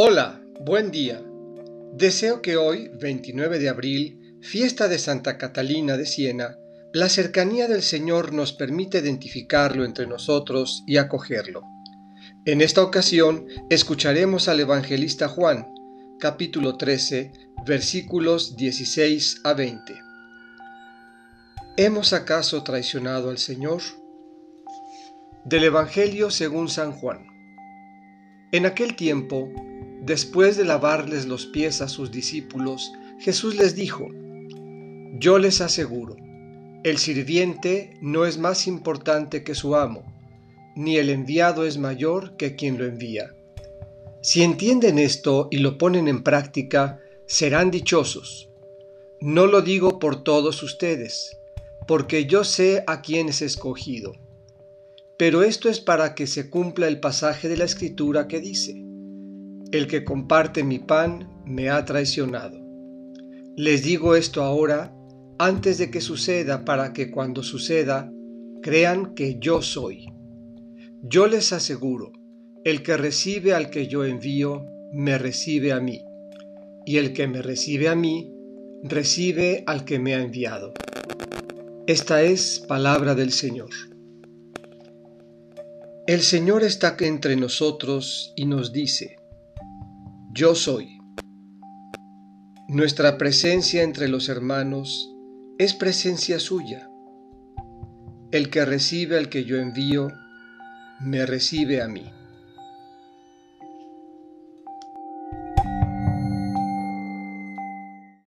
Hola, buen día. Deseo que hoy, 29 de abril, fiesta de Santa Catalina de Siena, la cercanía del Señor nos permite identificarlo entre nosotros y acogerlo. En esta ocasión escucharemos al evangelista Juan, capítulo 13, versículos 16 a 20. ¿Hemos acaso traicionado al Señor? Del Evangelio según San Juan. En aquel tiempo, después de lavarles los pies a sus discípulos, Jesús les dijo, Yo les aseguro, el sirviente no es más importante que su amo, ni el enviado es mayor que quien lo envía. Si entienden esto y lo ponen en práctica, serán dichosos. No lo digo por todos ustedes, porque yo sé a quién es escogido. Pero esto es para que se cumpla el pasaje de la Escritura que dice, El que comparte mi pan me ha traicionado. Les digo esto ahora, antes de que suceda, para que cuando suceda, crean que yo soy. Yo les aseguro, el que recibe al que yo envío, me recibe a mí, y el que me recibe a mí, recibe al que me ha enviado. Esta es palabra del Señor. El Señor está entre nosotros y nos dice, yo soy. Nuestra presencia entre los hermanos es presencia suya. El que recibe al que yo envío, me recibe a mí.